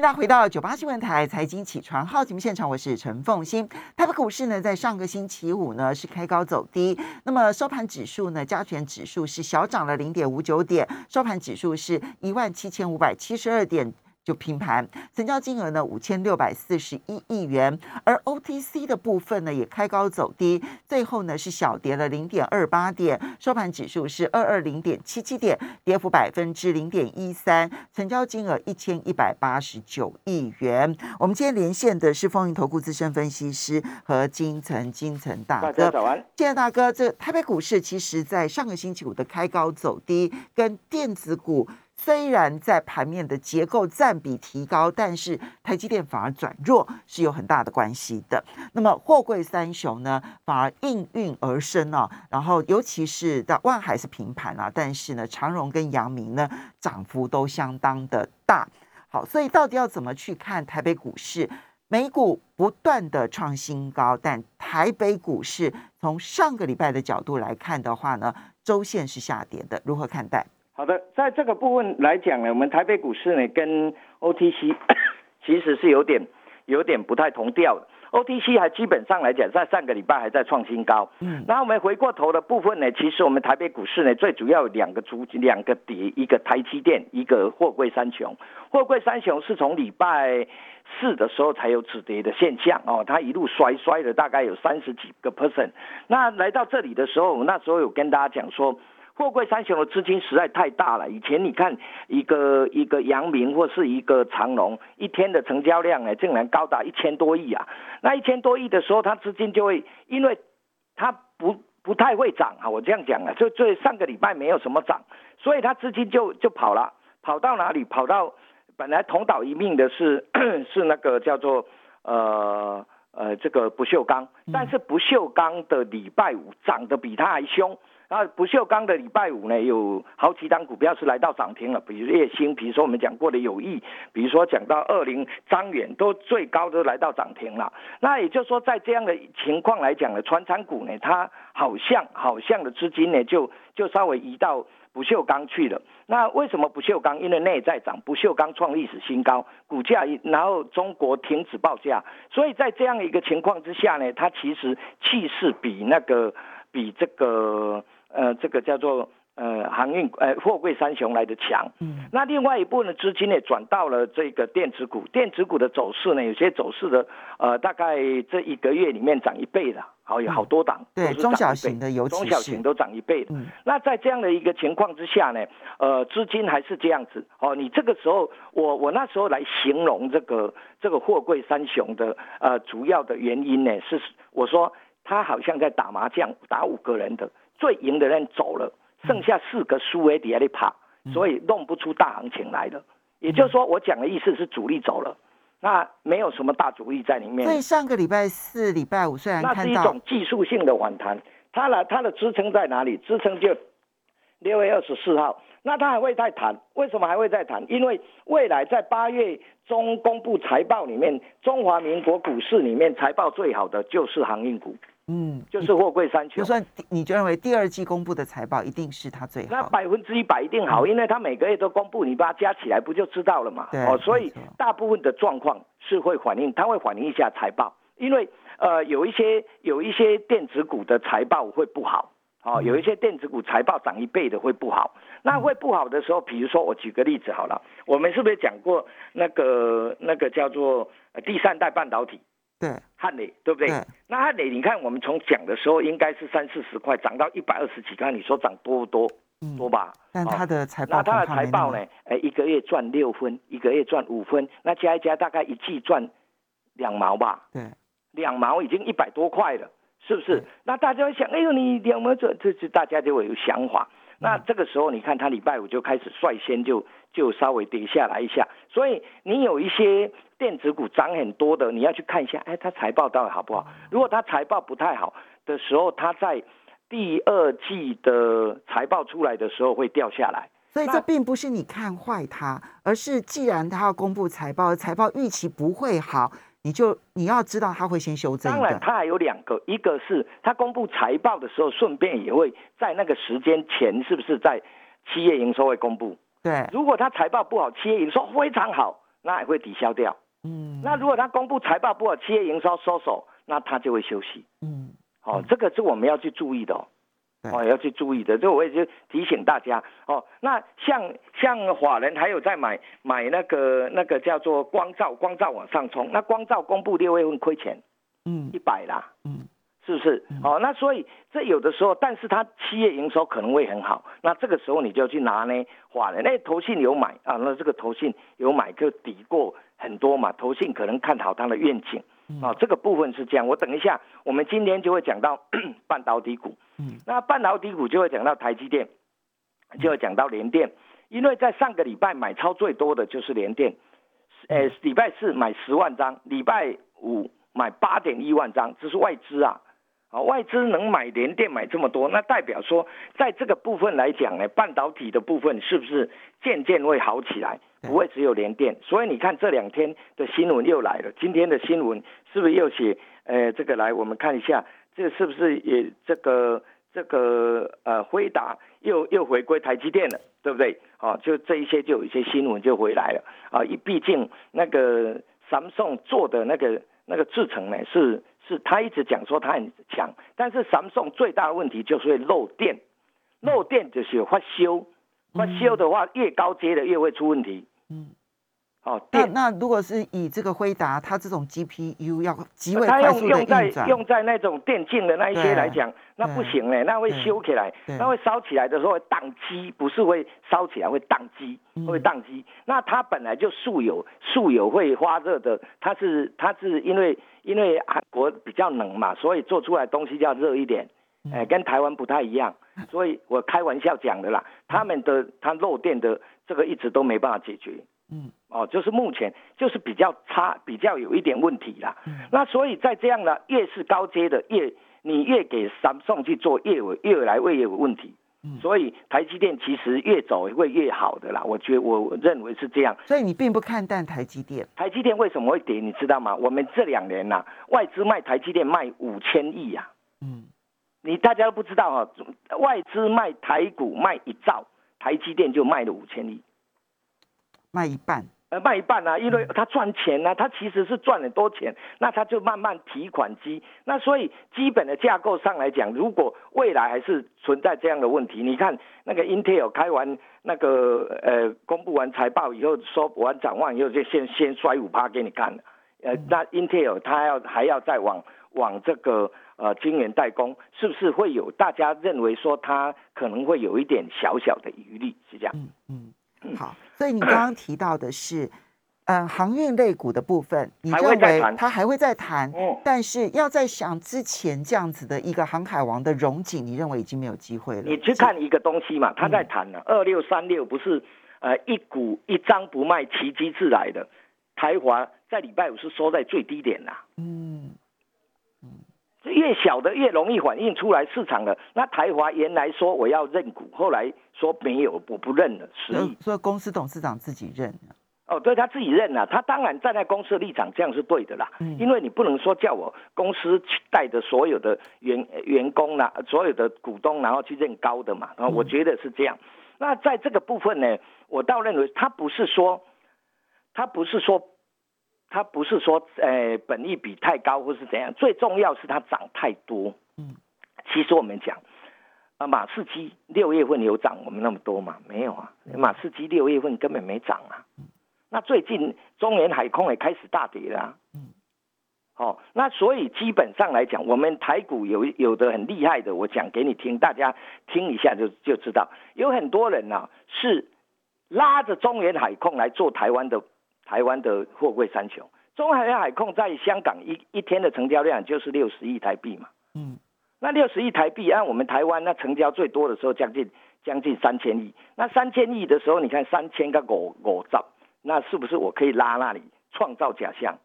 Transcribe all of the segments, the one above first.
大家回到九八新闻台财经起床号节目现场，我是陈凤欣。台北股市呢，在上个星期五呢是开高走低，那么收盘指数呢，加权指数是小涨了零点五九点，收盘指数是一万七千五百七十二点。就平盘，成交金额呢五千六百四十一亿元，而 OTC 的部分呢也开高走低，最后呢是小跌了零点二八点，收盘指数是二二零点七七点，跌幅百分之零点一三，成交金额一千一百八十九亿元。我们今天连线的是风云投顾资深分析师和金城金城大哥，大家早安，金城大哥，这台北股市其实在上个星期五的开高走低，跟电子股。虽然在盘面的结构占比提高，但是台积电反而转弱，是有很大的关系的。那么货柜三雄呢，反而应运而生啊。然后尤其是的万海是平盘啊，但是呢，长荣跟阳明呢，涨幅都相当的大。好，所以到底要怎么去看台北股市？美股不断的创新高，但台北股市从上个礼拜的角度来看的话呢，周线是下跌的，如何看待？好的，在这个部分来讲呢，我们台北股市呢跟 OTC 其实是有点有点不太同调的。OTC 还基本上来讲，在上个礼拜还在创新高。嗯，那我们回过头的部分呢，其实我们台北股市呢最主要有两个主两个跌，一个台积电，一个货柜三雄。货柜三雄是从礼拜四的时候才有止跌的现象哦，它一路摔摔了大概有三十几个 percent。那来到这里的时候，我那时候有跟大家讲说。货柜三雄的资金实在太大了。以前你看一个一个阳明或是一个长隆，一天的成交量呢，竟然高达一千多亿啊！那一千多亿的时候，它资金就会，因为它不不太会涨啊。我这样讲啊，就最上个礼拜没有什么涨，所以它资金就就跑了，跑到哪里？跑到本来同岛一命的是 是那个叫做呃呃这个不锈钢，但是不锈钢的礼拜五涨得比它还凶。那不锈钢的礼拜五呢，有好几档股票是来到涨停了，比如叶星，比如说我们讲过的友谊，比如说讲到二零张远，都最高都来到涨停了。那也就是说，在这样的情况来讲呢，船产股呢，它好像好像的资金呢，就就稍微移到不锈钢去了。那为什么不锈钢？因为内在涨，不锈钢创历史新高，股价然后中国停止报价，所以在这样一个情况之下呢，它其实气势比那个比这个。呃，这个叫做呃航运呃货柜三雄来的强，嗯，那另外一部分的资金呢转到了这个电子股，电子股的走势呢，有些走势的呃大概这一个月里面涨一倍的，好有好多档，对中小型的尤其中小型都涨一倍的，嗯，那在这样的一个情况之下呢，呃资金还是这样子，哦，你这个时候我我那时候来形容这个这个货柜三雄的呃主要的原因呢是我说他好像在打麻将，打五个人的。最赢的人走了，剩下四个输诶底下里爬，所以弄不出大行情来了。也就是说，我讲的意思是主力走了，那没有什么大主力在里面。所以上个礼拜四、礼拜五虽然那是一种技术性的反弹，它的它的支撑在哪里？支撑就六月二十四号，那它还会再谈？为什么还会再谈？因为未来在八月中公布财报里面，中华民国股市里面财报最好的就是航运股。嗯，就是货柜三雄。就算你就认为第二季公布的财报一定是它最好，那百分之一百一定好，因为它每个月都公布，你把它加起来不就知道了嘛？哦，所以大部分的状况是会反映，它会反映一下财报，因为呃有一些有一些电子股的财报会不好，哦，有一些电子股财报涨一倍的会不好，那会不好的时候，比如说我举个例子好了，我们是不是讲过那个那个叫做第三代半导体？对，汉磊对不对？那汉磊，你看我们从讲的时候应该是三四十块，涨到一百二十几块，你说涨多不多？多吧？但他的财报，那他的财报呢？哎，一个月赚六分，一个月赚五分，那加一加大概一季赚两毛吧？对，两毛已经一百多块了，是不是？那大家会想，哎呦，你两毛赚，这这大家就会有想法。那这个时候，你看他礼拜五就开始率先就就稍微跌下来一下，所以你有一些电子股涨很多的，你要去看一下，哎，它财报到底好不好？如果它财报不太好的时候，它在第二季的财报出来的时候会掉下来。所以这并不是你看坏它，而是既然它要公布财报，财报预期不会好。你就你要知道他会先修正。当然，它还有两个，一个是它公布财报的时候，顺便也会在那个时间前，是不是在七月营收会公布？对。如果他财报不好，企业营收非常好，那也会抵消掉。嗯，那如果他公布财报不好，企业营收收手，那他就会休息。嗯，好，这个是我们要去注意的哦。哦，要去注意的，这我也就提醒大家哦。那像像法人还有在买买那个那个叫做光照，光照往上冲，那光照公布六月份亏钱，嗯，一百啦，嗯，是不是？哦，那所以这有的时候，但是它企业营收可能会很好，那这个时候你就去拿呢，法人那投信有买啊，那这个投信有买就抵过很多嘛，投信可能看好它的愿景。啊，这个部分是这样。我等一下，我们今天就会讲到 半导体股。嗯，那半导体股就会讲到台积电，就会讲到联电。因为在上个礼拜买超最多的就是联电，呃，礼拜四买十万张，礼拜五买八点一万张，这是外资啊。啊，外资能买联电买这么多，那代表说，在这个部分来讲呢，半导体的部分是不是渐渐会好起来？不会只有联电，所以你看这两天的新闻又来了。今天的新闻是不是又写？呃，这个来我们看一下，这是不是也这个这个呃辉达又又回归台积电了，对不对？啊，就这一些就有一些新闻就回来了啊。毕竟那个三送做的那个那个制程呢，是是他一直讲说他很强，但是三送最大的问题就是会漏电，漏电就是发修，发修的话越高阶的越会出问题。嗯，哦，那那如果是以这个辉达，它这种 GPU 要极为快速的用在用在那种电竞的那一些来讲，那不行嘞，那会修起来，那会烧起来的时候会宕机，不是会烧起来会宕机，会宕机。那它本来就素有素有会发热的，它是它是因为因为韩国比较冷嘛，所以做出来东西要热一点，哎，跟台湾不太一样，所以我开玩笑讲的啦，他们的它漏电的。这个一直都没办法解决，嗯，哦，就是目前就是比较差，比较有一点问题啦。嗯那所以在这样的越是高阶的越你越给三送去做越有越来越有问题，嗯所以台积电其实越走会越好的啦。我觉我认为是这样。所以你并不看淡台积电？台积电为什么会跌？你知道吗？我们这两年呐，外资卖台积电卖五千亿呀，嗯，你大家都不知道哈，外资卖台股卖一兆。台积电就卖了五千亿，卖一半，呃，卖一半啊，因为他赚钱呢，他其实是赚很多钱，那他就慢慢提款机，那所以基本的架构上来讲，如果未来还是存在这样的问题，你看那个 Intel 开完那个呃公布完财报以后，说完展望以后就先先摔五趴给你看，呃，那 Intel 它要还要再往往这个。呃，晶圆代工是不是会有大家认为说它可能会有一点小小的余力？是这样。嗯嗯，好。所以你刚刚提到的是，嗯，航运类股的部分，你认为它还会再谈？嗯。但是要在想之前这样子的一个航海王的荣景，你认为已经没有机会了？你去看一个东西嘛，他在谈呢。二六三六不是呃一股一张不卖，奇迹自来的。台华在礼拜五是收在最低点呐。嗯。越小的越容易反映出来市场的。那台华原来说我要认股，后来说没有，我不认了，十亿。所以公司董事长自己认哦，对他自己认了，他当然站在公司的立场，这样是对的啦。嗯。因为你不能说叫我公司带着所有的员员工啦，所有的股东，然后去认高的嘛。然后我觉得是这样。那在这个部分呢，我倒认为他不是说，他不是说。它不是说，呃，本益比太高或是怎样，最重要是它涨太多。嗯，其实我们讲，啊，马士基六月份有涨我们那么多吗？没有啊，马士基六月份根本没涨啊。那最近中原海空也开始大跌了。嗯，好，那所以基本上来讲，我们台股有有的很厉害的，我讲给你听，大家听一下就就知道，有很多人呢是拉着中原海空来做台湾的。台湾的货柜三雄，中海海控在香港一一天的成交量就是六十亿台币嘛。嗯，那六十亿台币按我们台湾那成交最多的时候将近将近三千亿，那三千亿的时候你看三千个五五兆，那是不是我可以拉那里创造假象？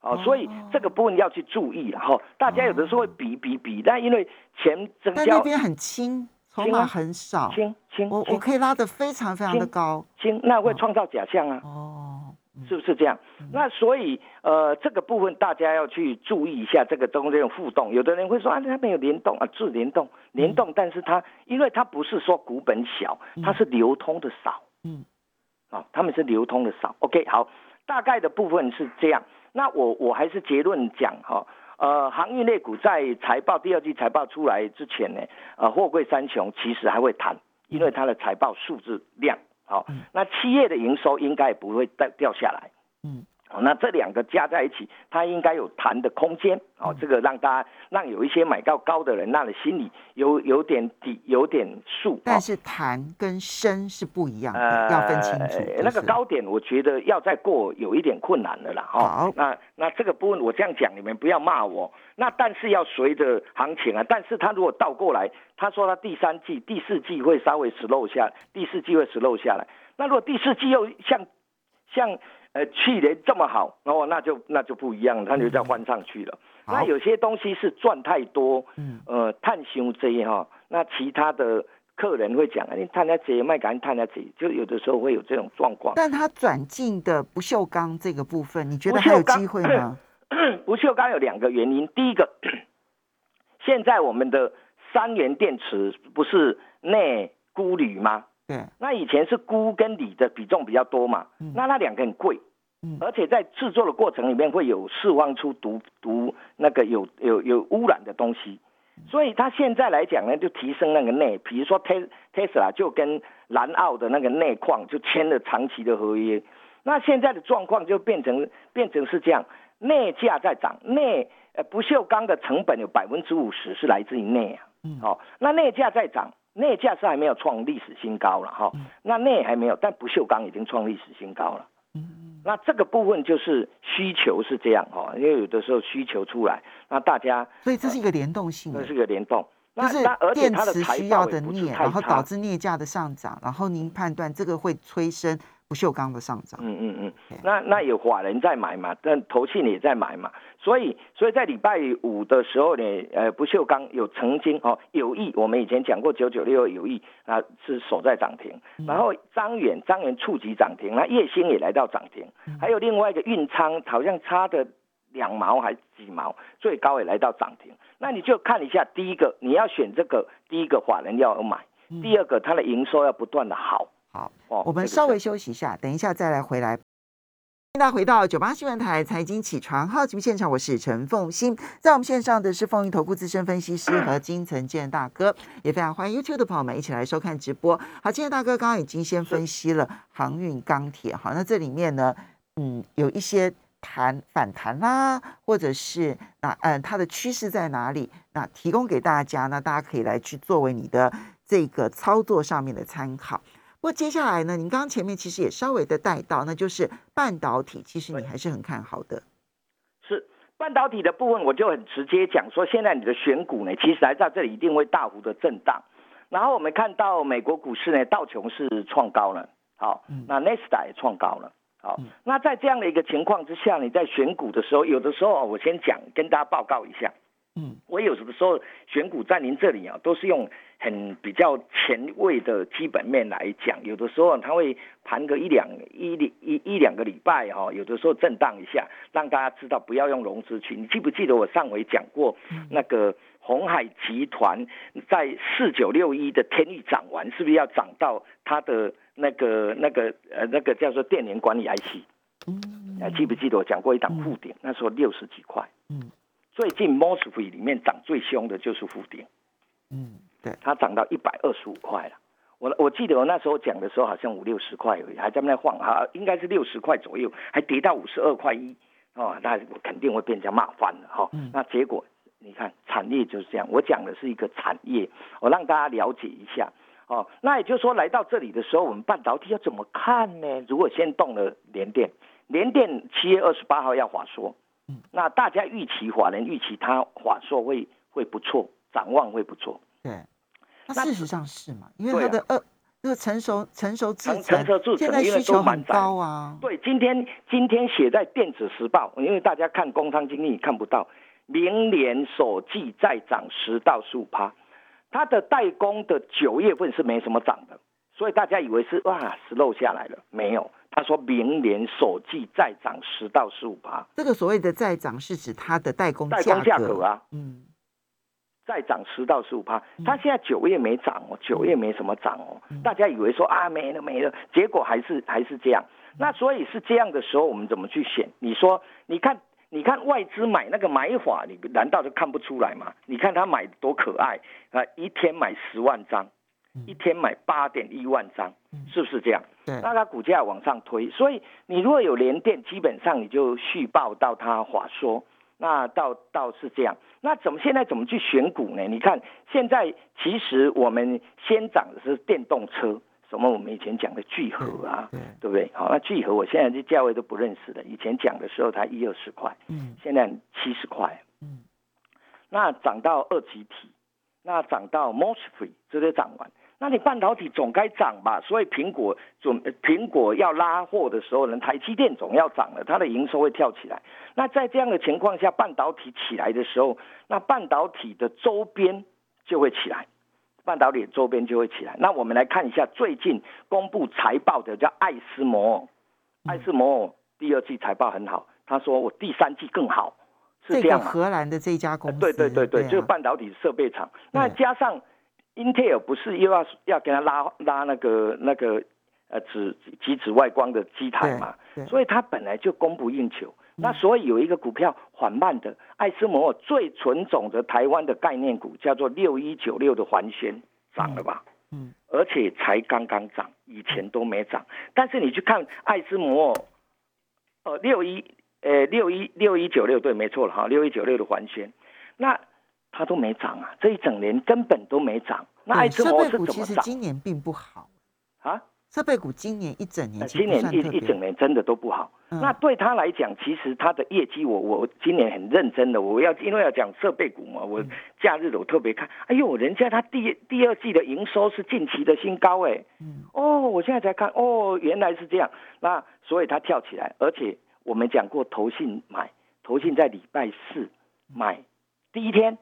哦，所以这个部分要去注意然后大家有的时候会比比比，但因为钱增加，那边很轻，筹码很少，轻轻，我我可以拉的非常非常的高，轻，那会创造假象啊。哦。是不是这样？那所以呃，这个部分大家要去注意一下，这个中间有互动。有的人会说啊，它没有联动啊，是联动，联动，但是它因为它不是说股本小，它是流通的少。嗯，啊，他们是流通的少。OK，好，大概的部分是这样。那我我还是结论讲哈，呃，航运类股在财报第二季财报出来之前呢，呃，货柜三雄其实还会谈，因为它的财报数字量好，那企业的营收应该也不会掉掉下来。嗯。那这两个加在一起，它应该有谈的空间哦。这个让大家让有一些买到高的人，那你心里有有点底，有点数。但是谈跟升是不一样的，要分清楚。那个高点，我觉得要再过有一点困难的啦。好，那那这个部分我这样讲，你们不要骂我。那但是要随着行情啊。但是他如果倒过来，他说他第三季、第四季会稍微 slow 下，第四季会 slow 下来。那如果第四季又像像。呃，去年这么好，然后那就那就不一样了，它就再翻上去了。那有些东西是赚太多，嗯，呃，探修这哈，那其他的客人会讲啊，你探下这卖赶紧探下这，就有的时候会有这种状况。但他转进的不锈钢这个部分，你觉得还有机会吗？不锈钢有两个原因，第一个，现在我们的三元电池不是镍钴铝吗？那以前是钴跟锂的比重比较多嘛，那那两个很贵，而且在制作的过程里面会有释放出毒毒那个有有有污染的东西，所以它现在来讲呢，就提升那个镍，比如说 Tes Tesla 就跟南澳的那个镍矿就签了长期的合约，那现在的状况就变成变成是这样，镍价在涨，镍呃不锈钢的成本有百分之五十是来自于镍啊，好，那镍价在涨。镍价是还没有创历史新高了哈，那镍还没有，但不锈钢已经创历史新高了。嗯，那这个部分就是需求是这样哈，因为有的时候需求出来，那大家所以这是一个联动性，这是一个联动，就是电池需要的镍，然后导致镍价的上涨，然后您判断这个会催生。不锈钢的上涨，嗯嗯嗯，那那有法人在买嘛，但投信也在买嘛，所以所以在礼拜五的时候呢，呃，不锈钢有曾经哦有意，我们以前讲过九九六有意啊是守在涨停，然后张远张远触及涨停，那叶星也来到涨停，还有另外一个运仓好像差的两毛还几毛，最高也来到涨停，那你就看一下，第一个你要选这个，第一个法人要买，第二个它的营收要不断的好。好，我们稍微休息一下，等一下再来回来。欢迎大家回到九八新闻台财经起床号节目现场，我是陈凤欣，在我们线上的是凤云投顾资深分析师和金城健大哥，也非常欢迎 YouTube 的朋友们一起来收看直播。好，金城大哥刚刚已经先分析了航运、钢铁，好，那这里面呢，嗯，有一些弹反弹啦，或者是那嗯，它的趋势在哪里？那提供给大家，那大家可以来去作为你的这个操作上面的参考。不过接下来呢，您刚刚前面其实也稍微的带到，那就是半导体，其实你还是很看好的。是半导体的部分，我就很直接讲说，现在你的选股呢，其实来到这里一定会大幅的震荡。然后我们看到美国股市呢，道琼是创高了，好，那纳斯达也创高了，好，那在这样的一个情况之下，你在选股的时候，有的时候我先讲，跟大家报告一下。嗯，我有的时候选股在您这里啊，都是用很比较前卫的基本面来讲。有的时候它会盘个一两一一一两个礼拜哈，有的时候震荡一下，让大家知道不要用融资去。你记不记得我上回讲过那个红海集团在四九六一的天域涨完，是不是要涨到它的那个那个呃那个叫做电源管理 IC？嗯，还记不记得我讲过一档负点，那时候六十几块。嗯。最近 Mosfet 里面涨最凶的就是富鼎，嗯，对，它涨到一百二十五块了。我我记得我那时候讲的时候好像五六十块而已，还在那晃哈，应该是六十块左右，还跌到五十二块一，哦，那肯定会被人家骂翻了哈。那结果你看产业就是这样，我讲的是一个产业，我让大家了解一下哦。那也就是说来到这里的时候，我们半导体要怎么看呢？如果先动了联电，联电七月二十八号要华说。那大家预期法人预期它华硕会会不错，展望会不错。对，那事实上是嘛？因为它的二那个成熟成熟成熟制成现在需求很高啊。对，今天今天写在电子时报，因为大家看工商经济看不到，明年首季再涨十到十五趴，它的代工的九月份是没什么涨的，所以大家以为是哇是漏下来了，没有。他说明年首季再涨十到十五趴，这个所谓的再涨是指它的代工代工价格啊，嗯，再涨十到十五趴。它现在九月没涨哦，九月没什么涨哦，大家以为说啊没了没了，结果还是还是这样。那所以是这样的时候，我们怎么去选？你说，你看，你看外资买那个买法，你难道就看不出来吗？你看他买多可爱啊！一天买十万张，一天买八点一万张，是不是这样？那它股价往上推，所以你如果有连电，基本上你就续报到它华说。那倒倒是这样，那怎么现在怎么去选股呢？你看现在其实我们先涨的是电动车，什么我们以前讲的聚合啊，对不对？好，那聚合我现在这价位都不认识了，以前讲的时候才一二十块，嗯，现在七十块，嗯，那涨到二级体，那涨到 mosfet 这些涨完。那你半导体总该涨吧？所以苹果准苹果要拉货的时候呢，台积电总要涨了，它的营收会跳起来。那在这样的情况下，半导体起来的时候，那半导体的周边就会起来，半导体周边就会起来。那我们来看一下最近公布财报的叫爱斯摩，爱斯摩第二季财报很好，他说我第三季更好，是这样荷兰的这家公司，对对对对，就是半导体设备厂。那加上。Intel 不是又要要给他拉拉那个那个呃紫极紫外光的机台嘛？所以它本来就供不应求。那所以有一个股票缓慢的，爱斯摩最纯种的台湾的概念股叫做六一九六的环宣涨了吧？嗯，而且才刚刚涨，以前都没涨。但是你去看爱斯摩，呃六一呃六一六一九六对，没错了哈，六一九六的环宣，那。它都没涨啊，这一整年根本都没涨。那爱斯摩是怎么涨？其实今年并不好啊。设备股今年一整年，今年一一整年真的都不好。那对他来讲，其实他的业绩，我我今年很认真的，我要因为要讲设备股嘛，我假日我特别看。哎呦，人家他第第二季的营收是近期的新高哎。嗯。哦，我现在才看，哦，原来是这样。那所以他跳起来，而且我们讲过，投信买，投信在礼拜四买第一天。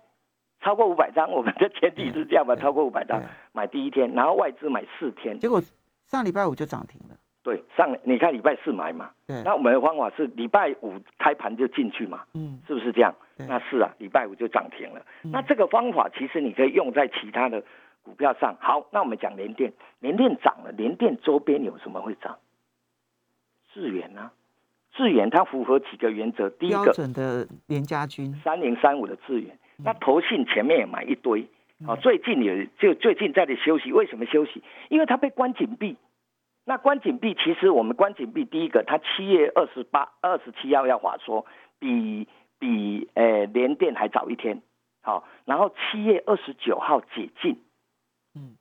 超过五百张，我们的前提是这样吧？超过五百张买第一天，然后外资买四天，结果上礼拜五就涨停了。对，上你看礼拜四买嘛，那我们的方法是礼拜五开盘就进去嘛，嗯，是不是这样？那是啊，礼拜五就涨停了。那这个方法其实你可以用在其他的股票上。好，那我们讲联电，联电涨了，联电周边有什么会涨？智源啊，智源它符合几个原则？第一个标准的联家军三零三五的智源。那投信前面也买一堆，啊，最近也就最近在这休息，为什么休息？因为它被关紧闭。那关紧闭，其实我们关紧闭，第一个，它七月二十八、二十七号要话说，比比呃联电还早一天，好，然后七月二十九号解禁，嗯，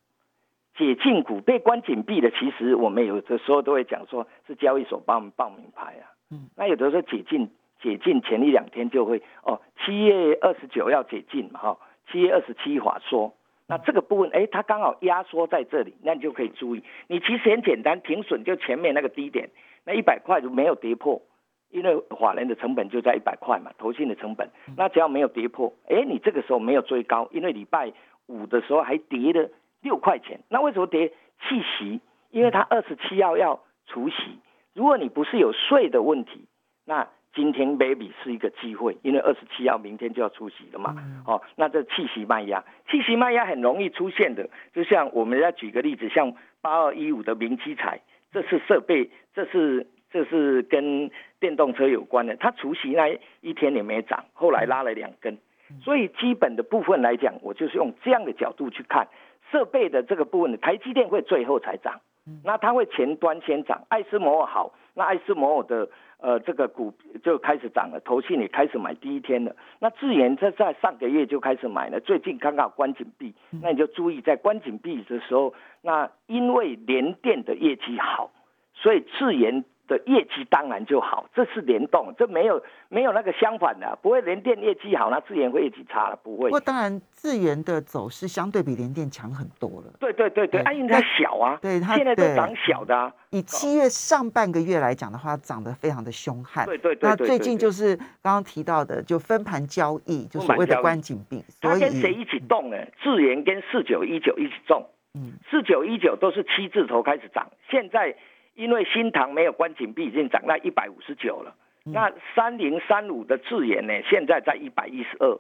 解禁股被关紧闭的，其实我们有的时候都会讲说是交易所帮我们报名牌啊，嗯，那有的时候解禁。解禁前一两天就会哦，七月二十九要解禁嘛哈，七月二十七法说，那这个部分哎，它刚好压缩在这里，那你就可以注意。你其实很简单，停损就前面那个低点，那一百块就没有跌破，因为法人的成本就在一百块嘛，投信的成本，那只要没有跌破，哎，你这个时候没有追高，因为礼拜五的时候还跌了六块钱，那为什么跌？气息，因为它二十七号要除息，如果你不是有税的问题，那。今天 baby 是一个机会，因为二十七号明天就要出席了嘛。哦，那这气息卖压，气息卖压很容易出现的。就像我们要举个例子，像八二一五的明基彩，这是设备，这是这是跟电动车有关的。它除夕那一天也没涨，后来拉了两根。所以基本的部分来讲，我就是用这样的角度去看设备的这个部分的台积电会最后才涨，那它会前端先涨。爱斯摩尔好，那爱斯摩尔的。呃，这个股就开始涨了，投信也开始买第一天了。那智研在在上个月就开始买了，最近刚好关紧闭，那你就注意在关紧闭的时候，那因为联电的业绩好，所以智研。的业绩当然就好，这是联动，这没有没有那个相反的，不会联电业绩好，那智研会业绩差了，不会。不过当然，智研的走势相对比联电强很多了。对对对对，因为它小啊，对它现在都涨小的啊。以七月上半个月来讲的话，涨得非常的凶悍。对对对。那最近就是刚刚提到的，就分盘交易，就所谓的关紧闭。它跟谁一起动呢？智研跟四九一九一起动。嗯。四九一九都是七字头开始涨，现在。因为新塘没有关紧闭，已经涨到一百五十九了。那三零三五的智研呢，现在在一百一十二，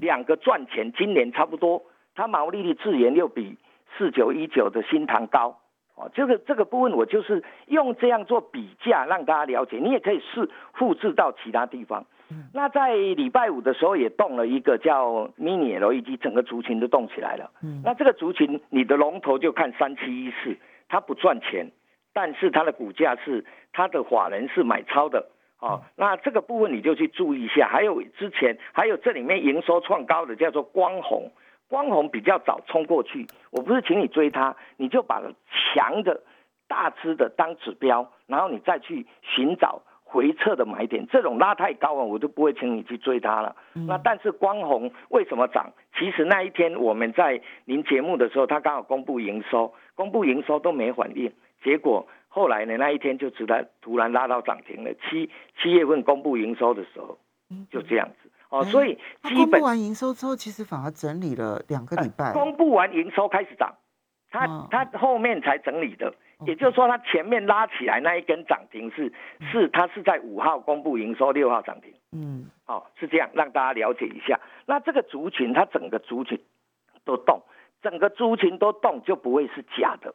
两个赚钱，今年差不多。它毛利率智研又比四九一九的新塘高，哦，这个这个部分我就是用这样做比价，让大家了解。你也可以试复制到其他地方。那在礼拜五的时候也动了一个叫 Mini LED，整个族群都动起来了。嗯，那这个族群你的龙头就看三七一四，它不赚钱，但是它的股价是它的法人是买超的。哦，那这个部分你就去注意一下。还有之前还有这里面营收创高的叫做光红。光红比较早冲过去，我不是请你追它，你就把强的、大只的当指标，然后你再去寻找回撤的买点。这种拉太高了，我就不会请你去追它了。那但是光红为什么涨？其实那一天我们在您节目的时候，它刚好公布营收，公布营收都没反应，结果后来呢那一天就直接突然拉到涨停了。七七月份公布营收的时候，就这样子。哦，所以公布完营收之后，其实反而整理了两个礼拜。公布完营收开始涨，它它后面才整理的，也就是说它前面拉起来那一根涨停是是它是在五号公布营收，六号涨停。嗯，好是这样，让大家了解一下。那这个族群它整个族群都动，整个族群都动就不会是假的。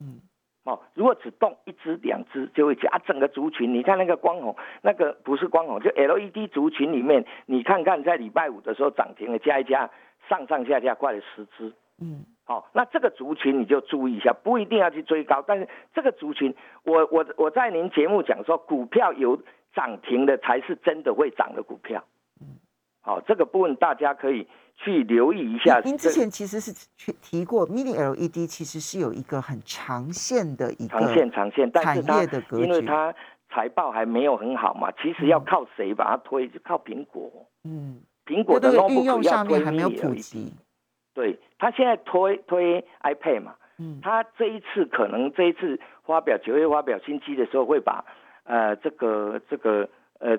嗯。哦，如果只动一只两只就会加整个族群。你看那个光红，那个不是光红，就 LED 族群里面，你看看在礼拜五的时候涨停了，加一加上上下下快了十只。嗯，好，那这个族群你就注意一下，不一定要去追高，但是这个族群，我我我在您节目讲说，股票有涨停的才是真的会涨的股票。嗯，好，这个部分大家可以。去留意一下。您之前其实是去提过，Mini LED 其实是有一个很长线的一个长线长线，但是它因为它财报还没有很好嘛，其实要靠谁把它推？就靠苹果。嗯，苹果的应用上面还没有普及。对，他现在推推 iPad 嘛，嗯，他这一次可能这一次发表九月发表新机的时候，会把呃这个这个呃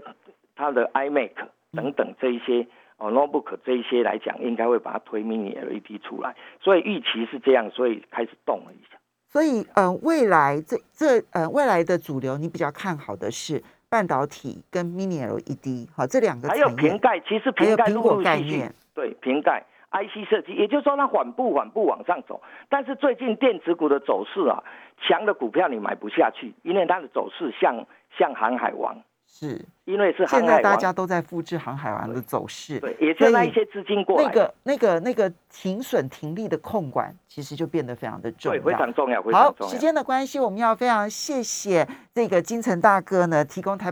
他的 iMac 等等这一些。哦，notebook 这一些来讲，应该会把它推 mini LED 出来，所以预期是这样，所以开始动了一下。所以，呃，未来这这呃未来的主流，你比较看好的是半导体跟 mini LED，好，这两个还有瓶盖，其实瓶盖如果概念，对瓶盖 IC 设计，也就是说它缓步缓步往上走。但是最近电子股的走势啊，强的股票你买不下去，因为它的走势像像航海王。是因为是现在大家都在复制航海王的走势，对，也就那一些资金过来，那个那个那个停损停利的控管，其实就变得非常的重要，非常重要。好，时间的关系，我们要非常谢谢这个金城大哥呢，提供台北。